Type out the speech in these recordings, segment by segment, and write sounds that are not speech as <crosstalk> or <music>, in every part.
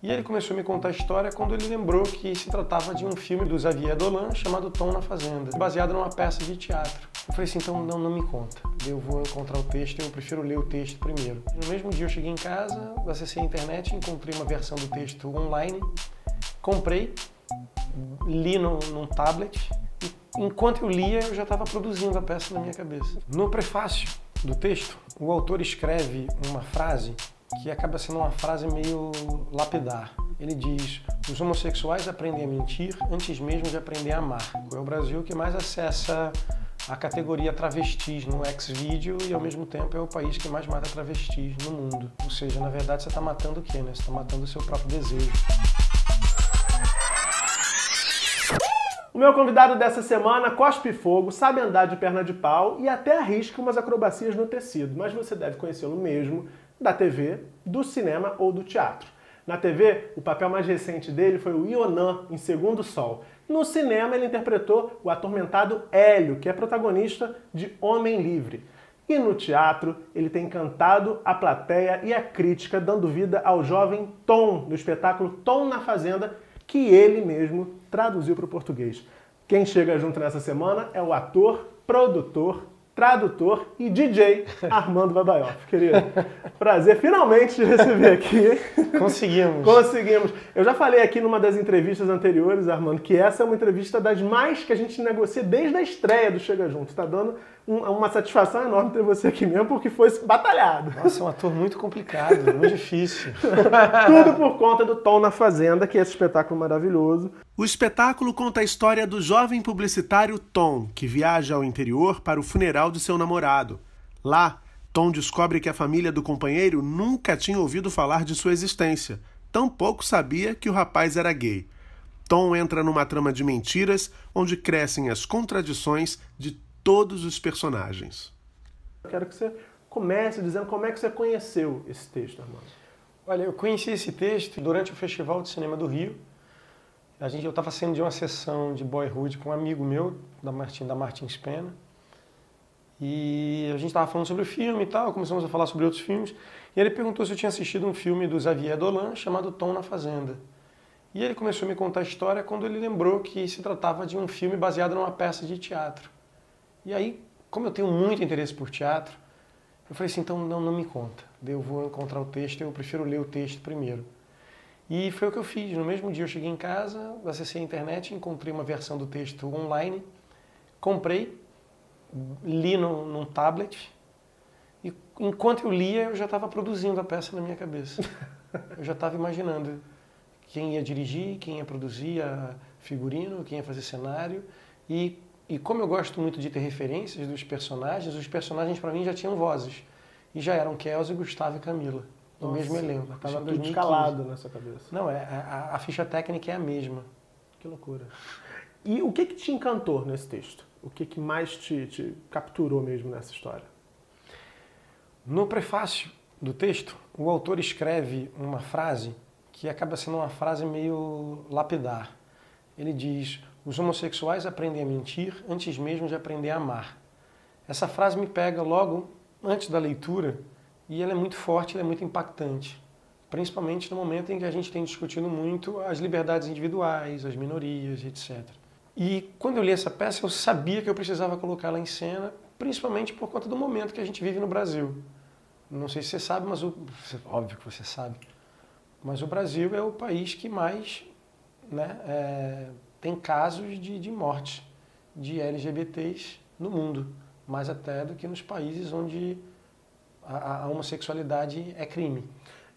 E ele começou a me contar a história quando ele lembrou que se tratava de um filme do Xavier Dolan chamado Tom na Fazenda, baseado numa peça de teatro. Eu falei assim, então não, não me conta. Eu vou encontrar o texto, eu prefiro ler o texto primeiro. No mesmo dia eu cheguei em casa, acessei a internet, encontrei uma versão do texto online, comprei, li no, num tablet. E enquanto eu lia, eu já estava produzindo a peça na minha cabeça. No prefácio do texto, o autor escreve uma frase que acaba sendo uma frase meio lapidar. Ele diz: os homossexuais aprendem a mentir antes mesmo de aprender a amar. É o Brasil que mais acessa a categoria travestis no X-Video e ao mesmo tempo é o país que mais mata travestis no mundo. Ou seja, na verdade você está matando o quê? Né? Você está matando o seu próprio desejo. O meu convidado dessa semana cospe fogo, sabe andar de perna de pau e até arrisca umas acrobacias no tecido, mas você deve conhecê-lo mesmo da TV, do cinema ou do teatro. Na TV, o papel mais recente dele foi o Ionan em Segundo Sol. No cinema, ele interpretou o atormentado Hélio, que é protagonista de Homem Livre. E no teatro, ele tem encantado a plateia e a crítica, dando vida ao jovem Tom, do espetáculo Tom na Fazenda, que ele mesmo traduziu para o português. Quem chega junto nessa semana é o ator, produtor, tradutor e DJ Armando Babaioff. Querido, prazer finalmente te receber aqui. Conseguimos. Conseguimos. Eu já falei aqui numa das entrevistas anteriores, Armando, que essa é uma entrevista das mais que a gente negocia desde a estreia do Chega Junto. Está dando um, uma satisfação enorme ter você aqui mesmo, porque foi batalhado. Nossa, é um ator muito complicado, muito difícil. <laughs> Tudo por conta do Tom na Fazenda, que é esse espetáculo maravilhoso. O espetáculo conta a história do jovem publicitário Tom, que viaja ao interior para o funeral de seu namorado. Lá, Tom descobre que a família do companheiro nunca tinha ouvido falar de sua existência, tampouco sabia que o rapaz era gay. Tom entra numa trama de mentiras onde crescem as contradições de todos os personagens. Eu quero que você comece dizendo como é que você conheceu esse texto, Armando. Olha, eu conheci esse texto durante o Festival de Cinema do Rio. A gente, eu estava saindo de uma sessão de Boyhood com um amigo meu, da Martin, da Martins Pena. E a gente estava falando sobre o filme e tal, começamos a falar sobre outros filmes. E ele perguntou se eu tinha assistido um filme do Xavier Dolan chamado Tom na Fazenda. E ele começou a me contar a história quando ele lembrou que se tratava de um filme baseado numa peça de teatro. E aí, como eu tenho muito interesse por teatro, eu falei assim, então não, não me conta. Eu vou encontrar o texto, eu prefiro ler o texto primeiro. E foi o que eu fiz. No mesmo dia eu cheguei em casa, acessei a internet, encontrei uma versão do texto online, comprei, li no, num tablet, e enquanto eu lia, eu já estava produzindo a peça na minha cabeça. <laughs> Eu já estava imaginando quem ia dirigir, quem ia produzir a figurino, quem ia fazer cenário, e e como eu gosto muito de ter referências dos personagens, os personagens para mim já tinham vozes. E já eram Kelsey, Gustavo e Camila, Nossa, mesmo elenco. Estava tudo escalado nessa cabeça. Não, é, a, a, ficha técnica é a mesma. Que loucura. E o que, que te encantou nesse texto? O que, que mais te, te capturou mesmo nessa história? No prefácio do texto, o autor escreve uma frase que acaba sendo uma frase meio lapidar. Ele diz: os homossexuais aprendem a mentir antes mesmo de aprender a amar. Essa frase me pega logo antes da leitura e ela é muito forte, ela é muito impactante, principalmente no momento em que a gente tem discutido muito as liberdades individuais, as minorias, etc. E quando eu li essa peça, eu sabia que eu precisava colocá-la em cena, principalmente por conta do momento que a gente vive no Brasil. Não sei se você sabe, mas o, óbvio que você sabe, mas o Brasil é o país que mais né, é, tem casos de, de morte de LGBTs no mundo, mais até do que nos países onde a, a homossexualidade é crime.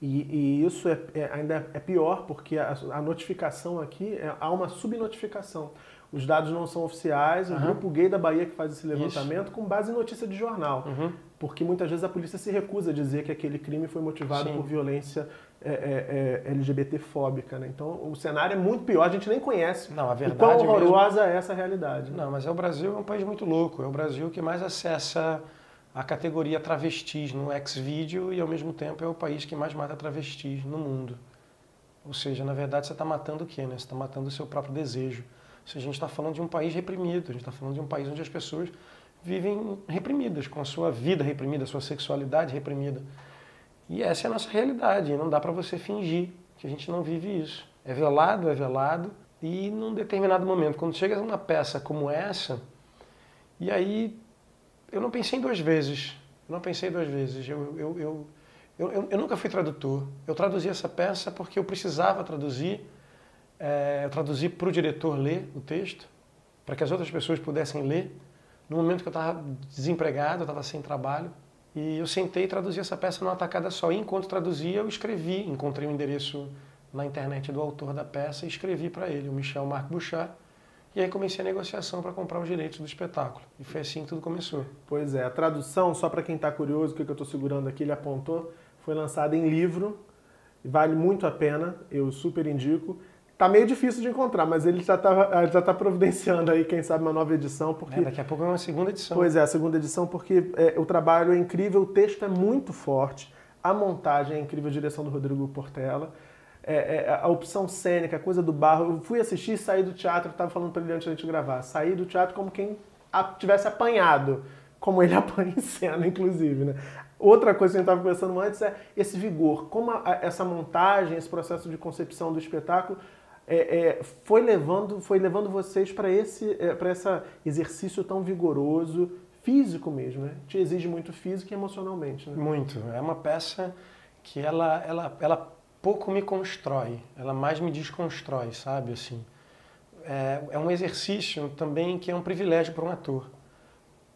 E, e isso é, é, ainda é pior porque a, a notificação aqui, é, há uma subnotificação. Os dados não são oficiais, o uhum. grupo gay da Bahia que faz esse levantamento Isso. com base em notícia de jornal. Uhum. Porque muitas vezes a polícia se recusa a dizer que aquele crime foi motivado Sim. por violência é, é, é LGBT-fóbica. Né? Então o cenário é muito pior, a gente nem conhece não, a verdade o quão horrorosa mesmo... é essa realidade. Não, mas é o Brasil é um país muito louco. É o Brasil que mais acessa a categoria travestis no X-Video e ao mesmo tempo é o país que mais mata travestis no mundo. Ou seja, na verdade você está matando o quê? Né? Você está matando o seu próprio desejo. Se a gente está falando de um país reprimido, a gente está falando de um país onde as pessoas vivem reprimidas, com a sua vida reprimida, a sua sexualidade reprimida. E essa é a nossa realidade, não dá para você fingir que a gente não vive isso. É velado, é velado, e num determinado momento, quando chega uma peça como essa, e aí eu não pensei duas vezes, não pensei duas vezes, eu, eu, eu, eu, nunca fui tradutor, eu traduzi essa peça porque eu precisava traduzir, é, eu traduzi para o diretor ler o texto, para que as outras pessoas pudessem ler, no momento que eu estava desempregado, eu estava sem trabalho, e eu sentei e traduzi essa peça numa tacada só. E enquanto traduzia, eu escrevi, encontrei o um endereço na internet do autor da peça e escrevi para ele, o Michel Marc Bouchard. E aí comecei a negociação para comprar os direitos do espetáculo. E foi assim que tudo começou. Pois é, a tradução, só para quem está curioso, o que eu estou segurando aqui, ele apontou, foi lançada em livro, vale muito a pena, eu super indico. Tá meio difícil de encontrar, mas ele já está já tá providenciando aí, quem sabe, uma nova edição. Porque... É, daqui a pouco é uma segunda edição. Pois é, a segunda edição, porque é, o trabalho é incrível, o texto é muito forte, a montagem é incrível, a direção do Rodrigo Portela. É, é, a opção cênica, a coisa do barro. Eu fui assistir, saí do teatro, estava falando para ele antes de a gente gravar. Saí do teatro como quem tivesse apanhado, como ele <laughs> apanha em cena, inclusive, né? Outra coisa que a gente estava conversando antes é esse vigor, como a, a, essa montagem, esse processo de concepção do espetáculo é, é, foi levando foi levando vocês para esse é, para esse exercício tão vigoroso físico mesmo né te exige muito físico e emocionalmente né? muito é uma peça que ela ela ela pouco me constrói ela mais me desconstrói sabe assim. É, é um exercício também que é um privilégio para um ator.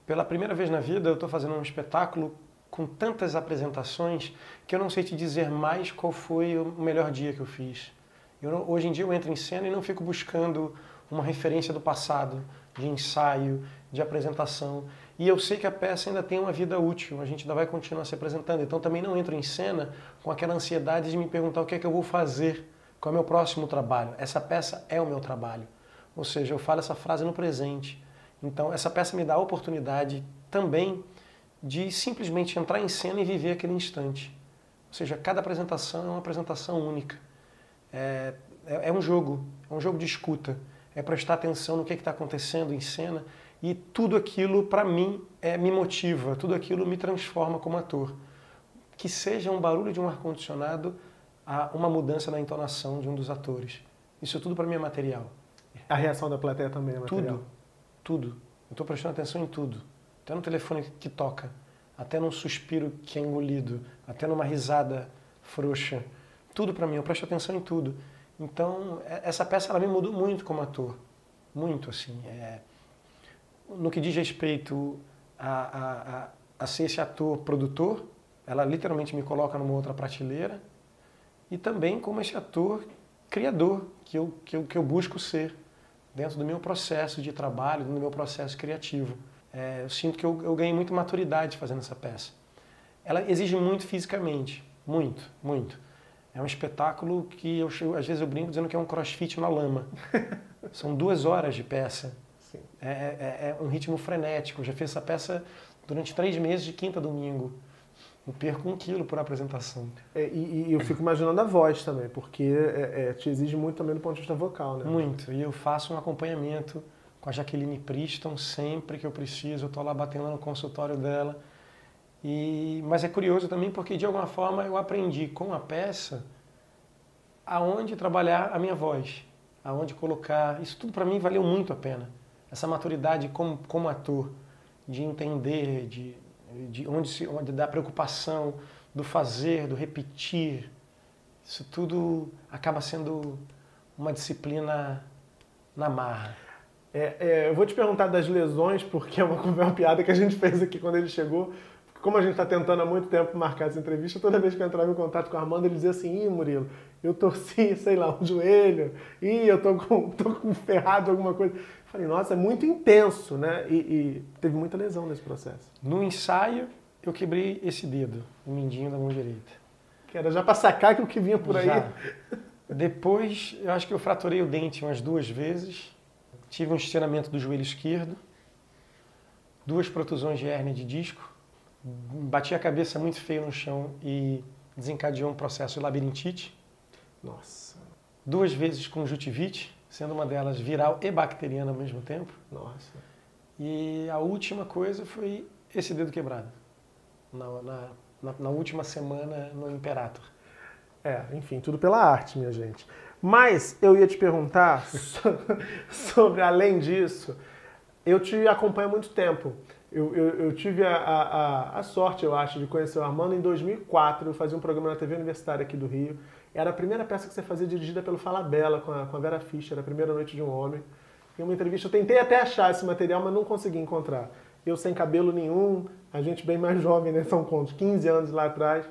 Pela primeira vez na vida eu estou fazendo um espetáculo com tantas apresentações que eu não sei te dizer mais qual foi o melhor dia que eu fiz. Eu, hoje em dia eu entro em cena e não fico buscando uma referência do passado, de ensaio, de apresentação. E eu sei que a peça ainda tem uma vida útil, a gente ainda vai continuar se apresentando. Então também não entro em cena com aquela ansiedade de me perguntar o que é que eu vou fazer, qual é o meu próximo trabalho. Essa peça é o meu trabalho. Ou seja, eu falo essa frase no presente. Então essa peça me dá a oportunidade também de simplesmente entrar em cena e viver aquele instante. Ou seja, cada apresentação é uma apresentação única. É, é, é, um jogo, é um jogo de escuta. É prestar atenção no que é está acontecendo em cena e tudo aquilo, para mim, é, me motiva, tudo aquilo me transforma como ator. Que seja um barulho de um ar-condicionado a uma mudança na entonação de um dos atores. Isso tudo para mim é material. A reação da plateia também é material? Tudo, tudo. Eu estou prestando atenção em tudo. Até no telefone que toca, até num suspiro que é engolido, até numa risada frouxa tudo para mim, eu presto atenção em tudo. Então, é, essa peça ela me mudou muito como ator. Muito, assim. É... No que diz respeito a, a, a, ser esse ator produtor, ela literalmente me coloca numa outra prateleira. E também como esse ator criador que eu, que eu, que eu busco ser dentro do meu processo de trabalho, do meu processo criativo. É, eu sinto que eu, eu ganhei muita maturidade fazendo essa peça. Ela exige muito fisicamente, muito, muito. É um espetáculo que eu às vezes eu brinco dizendo que é um crossfit na lama. <laughs> São duas horas de peça. É, é, é, um ritmo frenético. Eu já fiz essa peça durante três meses, de quinta a domingo. Eu perco um quilo por apresentação. É, e, e, eu fico imaginando a voz também, porque é, é, te exige muito também do ponto de vista vocal, né? Muito. E eu faço um acompanhamento com a Jaqueline Priston sempre que eu preciso. Eu estou lá batendo no consultório dela e, mas é curioso também porque, de alguma forma, eu aprendi com a peça aonde trabalhar a minha voz, aonde colocar. Isso tudo para mim valeu muito a pena. Essa maturidade como, como ator, de entender, de, de onde, se, onde dá preocupação, do fazer, do repetir. Isso tudo acaba sendo uma disciplina na marra. É, é, eu vou te perguntar das lesões, porque é uma, <laughs> uma piada que a gente fez aqui quando ele chegou como a gente está tentando há muito tempo marcar essa entrevista, toda vez que eu entrava em contato com o Armando, ele dizia assim, ih, Murilo, eu torci, <laughs> sei lá, um joelho, ih, eu tô com, <laughs> tô com ferrado alguma coisa. Eu falei, nossa, é muito intenso, né? E, e, teve muita lesão nesse processo. No ensaio, eu quebrei esse dedo, o mindinho da mão direita. Que era já para sacar que o que vinha por aí. Já. <laughs> Depois, eu acho que eu fraturei o dente umas duas vezes, tive um estiramento do joelho esquerdo, duas protusões de hérnia de disco, bati a cabeça muito feio no chão e desencadeou um processo de labirintite. Nossa. Duas vezes conjuntivite, sendo uma delas viral e bacteriana ao mesmo tempo. Nossa. E a última coisa foi esse dedo quebrado, na, na, na, na última semana no Imperator. É, enfim, tudo pela arte, minha gente. Mas eu ia te perguntar <laughs> sobre, além disso, eu te acompanho há muito tempo. Eu, eu, eu tive a, a, a, sorte, eu acho, de conhecer o Armando em 2004. Eu fazia um programa na TV Universitária aqui do Rio. Era a primeira peça que você fazia dirigida pelo Falabella, com a, com a Vera Fischer, a primeira noite de um homem. Em uma entrevista, eu tentei até achar esse material, mas não consegui encontrar. Eu sem cabelo nenhum, a gente bem mais <laughs> jovem, né? São quantos? 15 anos lá atrás.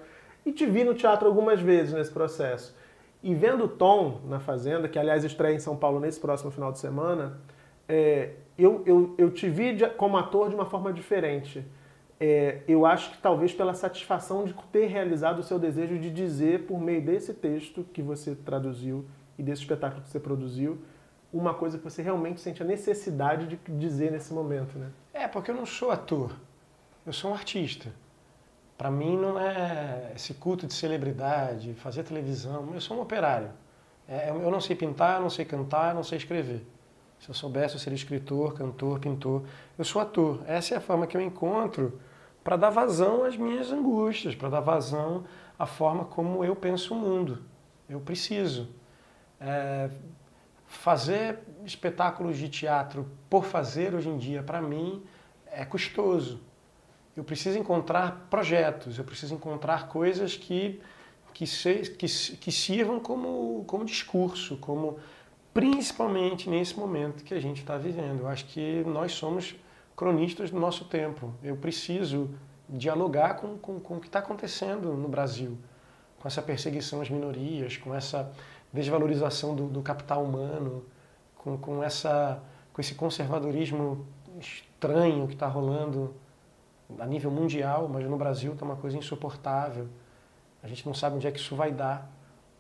E te vi no teatro algumas vezes nesse processo. E vendo o Tom na Fazenda, que aliás estreia em São Paulo nesse próximo final de semana, é, eu, eu, eu te vi como ator de uma forma diferente. É, eu acho que talvez pela satisfação de ter realizado o seu desejo de dizer, por meio desse texto que você traduziu e desse espetáculo que você produziu, uma coisa que você realmente sente a necessidade de dizer nesse momento, né? É, porque eu não sou ator, eu sou um artista. Para mim não é esse culto de celebridade, fazer televisão, eu sou um operário. É, eu não sei pintar, não sei cantar, não sei escrever. Se eu soubesse, eu seria escritor, cantor, pintor. Eu sou ator. Essa é a forma que eu encontro para dar vazão às minhas angústias, para dar vazão à forma como eu penso o mundo. Eu preciso. É, fazer espetáculos de teatro por fazer hoje em dia, para mim, é custoso. Eu preciso encontrar projetos, eu preciso encontrar coisas que, que, se, que, que sirvam como, como discurso, como principalmente nesse momento que a gente está vivendo. Eu acho que nós somos cronistas do nosso tempo. Eu preciso dialogar com, com, com o que está acontecendo no Brasil, com essa perseguição às minorias, com essa desvalorização do, do capital humano, com, com, essa, com esse conservadorismo estranho que está rolando a nível mundial, mas no Brasil está uma coisa insuportável. A gente não sabe onde é que isso vai dar.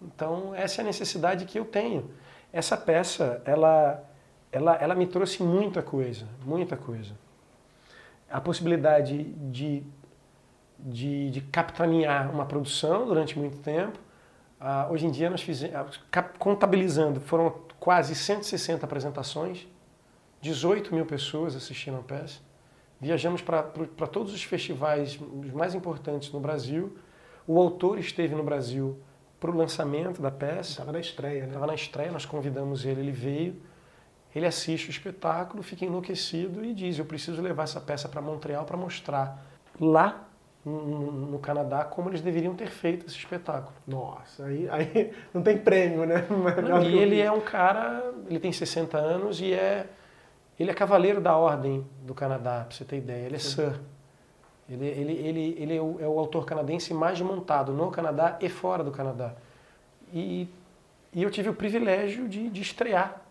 Então, essa é a necessidade que eu tenho essa peça, ela, ela, ela me trouxe muita coisa, muita coisa. A possibilidade de, de, de capitanear uma produção durante muito tempo. Uh, hoje em dia nós fizemos, contabilizando, foram quase 160 apresentações, 18 mil pessoas assistiram a peça. Viajamos para todos os festivais mais importantes no Brasil. O autor esteve no Brasil para o lançamento da peça. Estava na estreia, né? Estava na estreia, nós convidamos ele, ele veio, ele assiste o espetáculo, fica enlouquecido e diz: Eu preciso levar essa peça para Montreal para mostrar lá no, Canadá como eles deveriam ter feito esse espetáculo. Nossa, aí, aí <laughs> não tem prêmio, né? <laughs> Não, e ele é um cara, ele tem 60 anos e é. Ele é cavaleiro da Ordem do Canadá, para você ter ideia. Ele é Sim. Sir. Ele, ele, ele, ele é, o, é o autor canadense mais montado no Canadá e fora do Canadá. E, e eu tive o privilégio de, de estrear.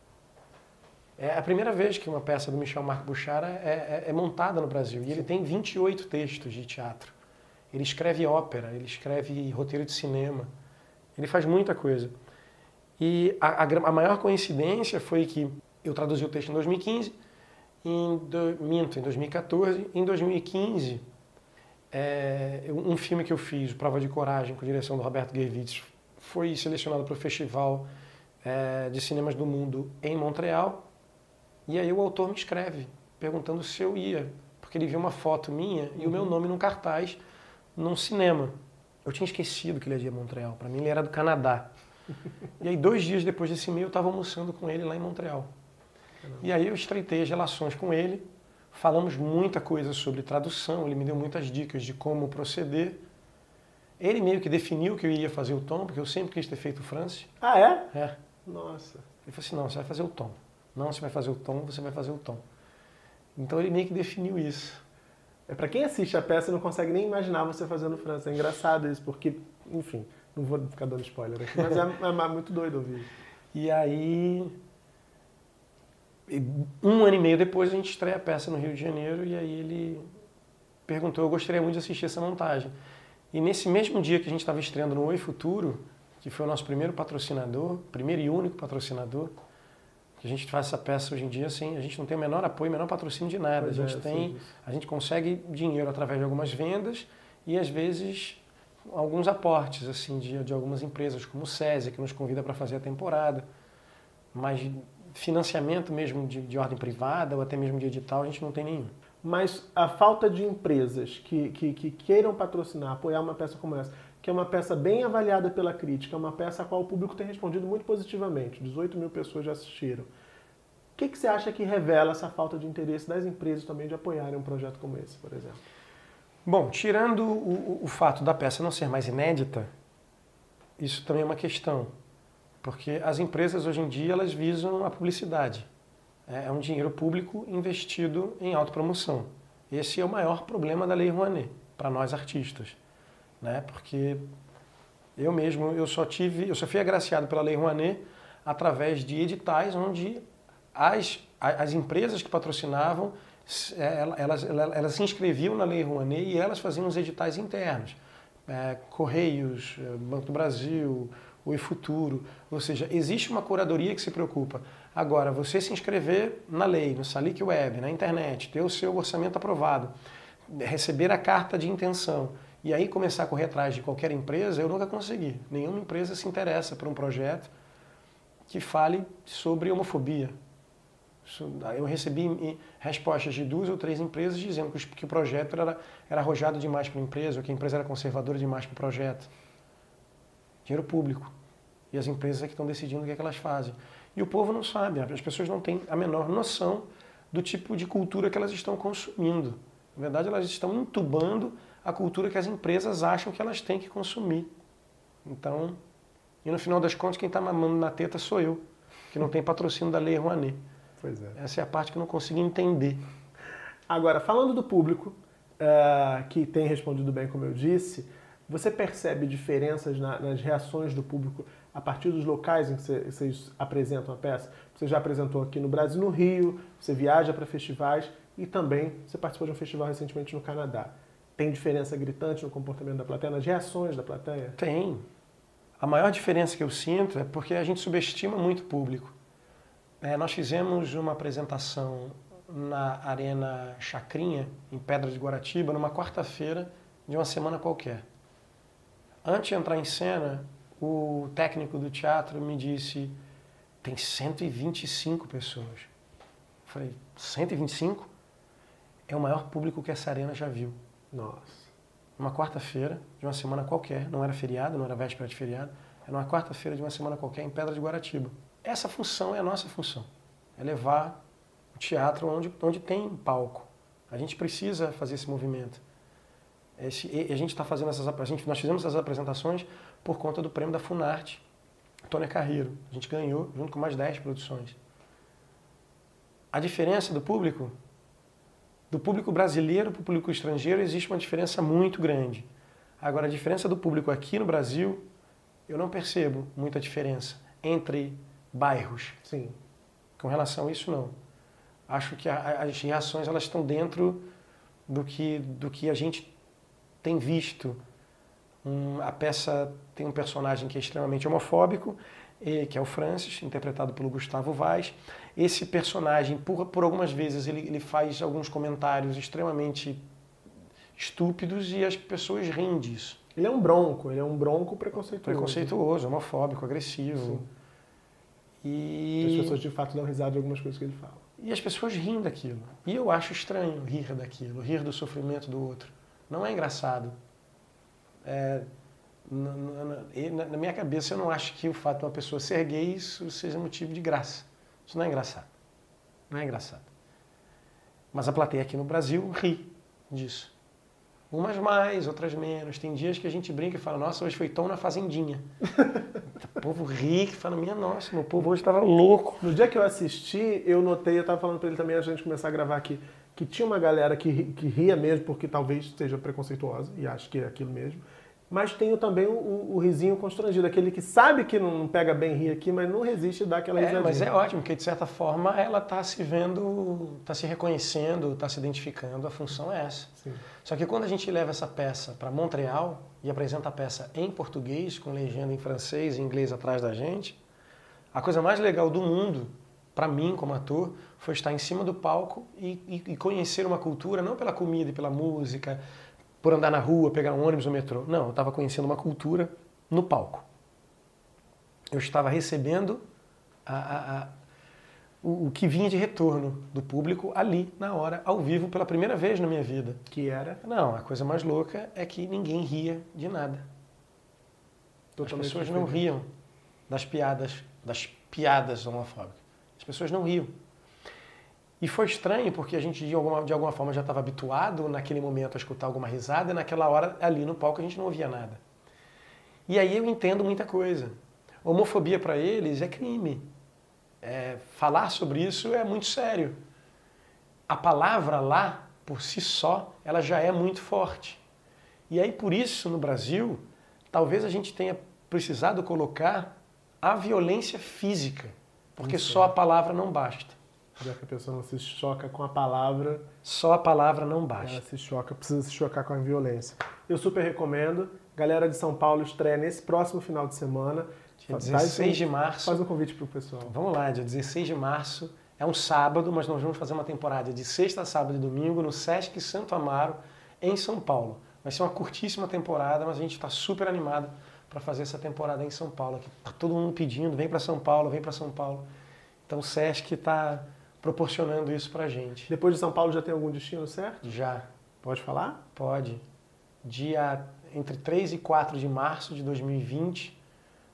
É a primeira vez que uma peça do Michel Marc Bouchard é, é, é montada no Brasil. E ele tem 28 textos de teatro. Ele escreve ópera, ele escreve roteiro de cinema. Ele faz muita coisa. E a, a, a maior coincidência foi que eu traduzi o texto em 2015, em, do, minto, em 2014. Em 2015, é, um filme que eu fiz, Prova de Coragem, com direção do Roberto Gervitz, foi selecionado para o Festival é, de Cinemas do Mundo em Montreal. E aí o autor me escreve, perguntando se eu ia, porque ele viu uma foto minha e uhum. o meu uhum. nome num cartaz num cinema. Eu tinha esquecido que ele ia de Montreal, para mim ele era do Canadá. <laughs> e aí dois dias depois desse e-mail eu estava almoçando com ele lá em Montreal. E aí eu estreitei as relações com ele Falamos muita coisa sobre tradução, ele me deu muitas dicas de como proceder. Ele meio que definiu que eu ia fazer o tom, porque eu sempre quis ter feito o France. Ah, é? É. Nossa. Ele falou assim, não, você vai fazer o tom. Não, você vai fazer o tom, você vai fazer o tom. Então ele meio que definiu isso. É para quem assiste a peça não consegue nem imaginar você fazendo França. É engraçado isso, porque, enfim, não vou ficar dando spoiler aqui, mas é, <laughs> é muito doido ouvir. E aí um ano e meio depois a gente estreia a peça no Rio de Janeiro e aí ele perguntou, eu gostaria muito de assistir essa montagem. E nesse mesmo dia que a gente estava estreando no Oi Futuro, que foi o nosso primeiro patrocinador, primeiro e único patrocinador, que a gente faz essa peça hoje em dia assim, a gente não tem o menor apoio, o menor patrocínio de nada. Pois a gente é, tem, a gente consegue dinheiro através de algumas vendas e às vezes alguns aportes assim de, de algumas empresas como o SESI, que nos convida para fazer a temporada. Mas financiamento mesmo de, de, ordem privada ou até mesmo de edital, a gente não tem nenhum. Mas a falta de empresas que, que, que, queiram patrocinar, apoiar uma peça como essa, que é uma peça bem avaliada pela crítica, uma peça a qual o público tem respondido muito positivamente. 18 mil pessoas já assistiram. O que, que você acha que revela essa falta de interesse das empresas também de apoiarem um projeto como esse, por exemplo? Bom, tirando o, o, fato da peça não ser mais inédita, isso também é uma questão. Porque as empresas hoje em dia elas visam a publicidade. É, é um dinheiro público investido em autopromoção. Esse é o maior problema da Lei Rouanet para nós artistas, né? Porque eu mesmo eu só tive, eu só fui agraciado pela Lei Rouanet através de editais onde as, as empresas que patrocinavam é, elas, elas, elas se inscreviam na Lei Rouanet e elas faziam os editais internos. É, Correios, é, Banco do Brasil, o Futuro, ou seja, existe uma curadoria que se preocupa. Agora, você se inscrever na lei, no Salic Web, na internet, ter o seu orçamento aprovado, receber a carta de intenção e aí começar a correr atrás de qualquer empresa, eu nunca consegui. Nenhuma empresa se interessa por um projeto que fale sobre homofobia, eu recebi respostas de duas ou três empresas dizendo que o projeto era, era arrojado demais para a empresa, ou que a empresa era conservadora demais para o projeto. Dinheiro público. E as empresas é que estão decidindo o que, é que elas fazem. E o povo não sabe, as pessoas não têm a menor noção do tipo de cultura que elas estão consumindo. Na verdade, elas estão entubando a cultura que as empresas acham que elas têm que consumir. Então, e no final das contas, quem está mamando na teta sou eu, que não tem patrocínio da Lei Rouanet. Pois é. Essa é a parte que eu não consigo entender. Agora, falando do público, uh, que tem respondido bem, como eu disse, você percebe diferenças na, nas reações do público a partir dos locais em que vocês apresentam a peça? Você já apresentou aqui no Brasil, no Rio, você viaja para festivais e também você participou de um festival recentemente no Canadá. Tem diferença gritante no comportamento da plateia, nas reações da plateia? Tem. A maior diferença que eu sinto é porque a gente subestima muito o público. É, nós fizemos uma apresentação na Arena Chacrinha, em Pedra de Guaratiba, numa quarta-feira de uma semana qualquer. Antes de entrar em cena, o técnico do teatro me disse: tem 125 pessoas. Eu falei: 125? É o maior público que essa arena já viu. Nossa. Uma quarta-feira de uma semana qualquer, não era feriado, não era véspera de feriado, era uma quarta-feira de uma semana qualquer em Pedra de Guaratiba. Essa função é a nossa função. É levar o teatro onde, onde tem palco. A gente precisa fazer esse movimento. Esse, a gente está fazendo essas a gente, nós fizemos essas apresentações por conta do prêmio da Funarte, Tônia Carreiro. A gente ganhou junto com mais 10 produções. A diferença do público, do público brasileiro para o público estrangeiro, existe uma diferença muito grande. Agora, a diferença do público aqui no Brasil, eu não percebo muita diferença entre bairros. Sim. Com relação a isso, não. Acho que a, as reações elas estão dentro do que, do que a gente tem visto. Um, a peça tem um personagem que é extremamente homofóbico, que é o Francis, interpretado pelo Gustavo Vaz. Esse personagem, por, por algumas vezes, ele, ele faz alguns comentários extremamente estúpidos e as pessoas riem disso. Ele é um bronco, ele é um bronco preconceituoso. Preconceituoso, homofóbico, agressivo. Sim. E... As pessoas de fato dão risada de algumas coisas que ele fala. E as pessoas riem daquilo. E eu acho estranho rir daquilo, rir do sofrimento do outro. Não é engraçado. É, na, na, minha cabeça, eu não acho que o fato de uma pessoa ser gay isso seja motivo de graça. Isso não é engraçado. Não é engraçado. Mas a plateia aqui no Brasil ri disso. Umas mais, outras menos. Tem dias que a gente brinca e fala, nossa, hoje foi tom na fazendinha. <laughs> o povo ri, que fala, minha nossa, meu povo hoje estava louco. No dia que eu assisti, eu notei, eu estava falando para ele também a gente começar a gravar aqui, que tinha uma galera que, que ria mesmo, porque talvez seja preconceituosa, e acho que é aquilo mesmo mas tenho também o, o, risinho constrangido, aquele que sabe que não pega bem rir aqui, mas não resiste a dar aquela é, Mas é ótimo, porque de certa forma ela está se vendo, está se reconhecendo, está se identificando, a função é essa. Sim. Só que quando a gente leva essa peça para Montreal e apresenta a peça em português, com legenda em francês e inglês atrás da gente, a coisa mais legal do mundo, para mim como ator, foi estar em cima do palco e, e, e conhecer uma cultura, não pela comida e pela música, por andar na rua, pegar um ônibus ou metrô. Não, eu estava conhecendo uma cultura no palco. Eu estava recebendo a, a, a, o, o, que vinha de retorno do público ali, na hora, ao vivo, pela primeira vez na minha vida. Que era? Não, a coisa mais louca é que ninguém ria de nada. Totalmente As pessoas não riam das piadas, das piadas homofóbicas. As pessoas não riam. E foi estranho porque a gente de alguma, de alguma forma já estava habituado naquele momento a escutar alguma risada e naquela hora ali no palco a gente não ouvia nada. E aí eu entendo muita coisa. Homofobia para eles é crime. É, falar sobre isso é muito sério. A palavra lá, por si só, ela já é muito forte. E aí por isso no Brasil, talvez a gente tenha precisado colocar a violência física, porque Isso. só a palavra não basta. Já que a pessoa não se choca com a palavra, Só a palavra não ela basta. se choca, precisa se chocar com a violência. Eu super recomendo. Galera de São Paulo estreia nesse próximo final de semana. Dia Faz 16 um- de março. Faz um convite pro pessoal. Vamos lá, dia 16 de março. É um sábado, mas nós vamos fazer uma temporada de sexta, sábado e domingo no Sesc Santo Amaro, em São Paulo. Vai ser uma curtíssima temporada, mas a gente está super animado para fazer essa temporada em São Paulo. Que tá todo mundo pedindo, vem para São Paulo, vem para São Paulo. Então o Sesc está proporcionando isso para gente. Depois de São Paulo já tem algum destino certo? Já Pode falar? pode. Dia entre 3 e 4 de março de 2020,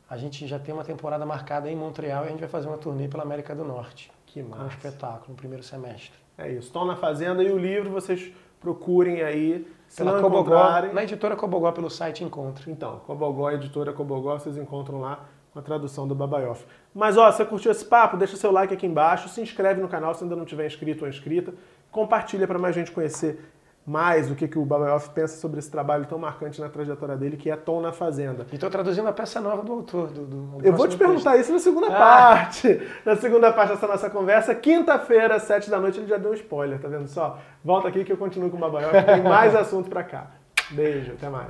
a gente já tem uma temporada marcada em Montreal e a gente vai fazer uma turnê pela América do Norte. Que com um massa. espetáculo no primeiro semestre. É isso. Estão na Fazenda e o livro vocês procurem aí. Se Pela não Cobogó, na editora Cobogó pelo site encontre. Então, Cobogó, editora Cobogó, vocês encontram lá com a tradução do Babaioff. Mas ó, você curtiu esse papo? Deixa seu like aqui embaixo, se inscreve no canal se ainda não tiver inscrito ou inscrita, compartilha para mais gente conhecer mais o que, que o Babaioff pensa sobre esse trabalho tão marcante na trajetória dele, que é Tom na Fazenda. E estou traduzindo a peça nova do autor. Do, do- Eu vou te perguntar isso na segunda Ah. parte. <laughs> Na segunda parte dessa nossa conversa, quinta-feira, sete da noite, ele já deu um spoiler, tá vendo só? Volta aqui que eu continuo com o Babaioff, tem mais <laughs> assunto pra cá. Beijo, até mais.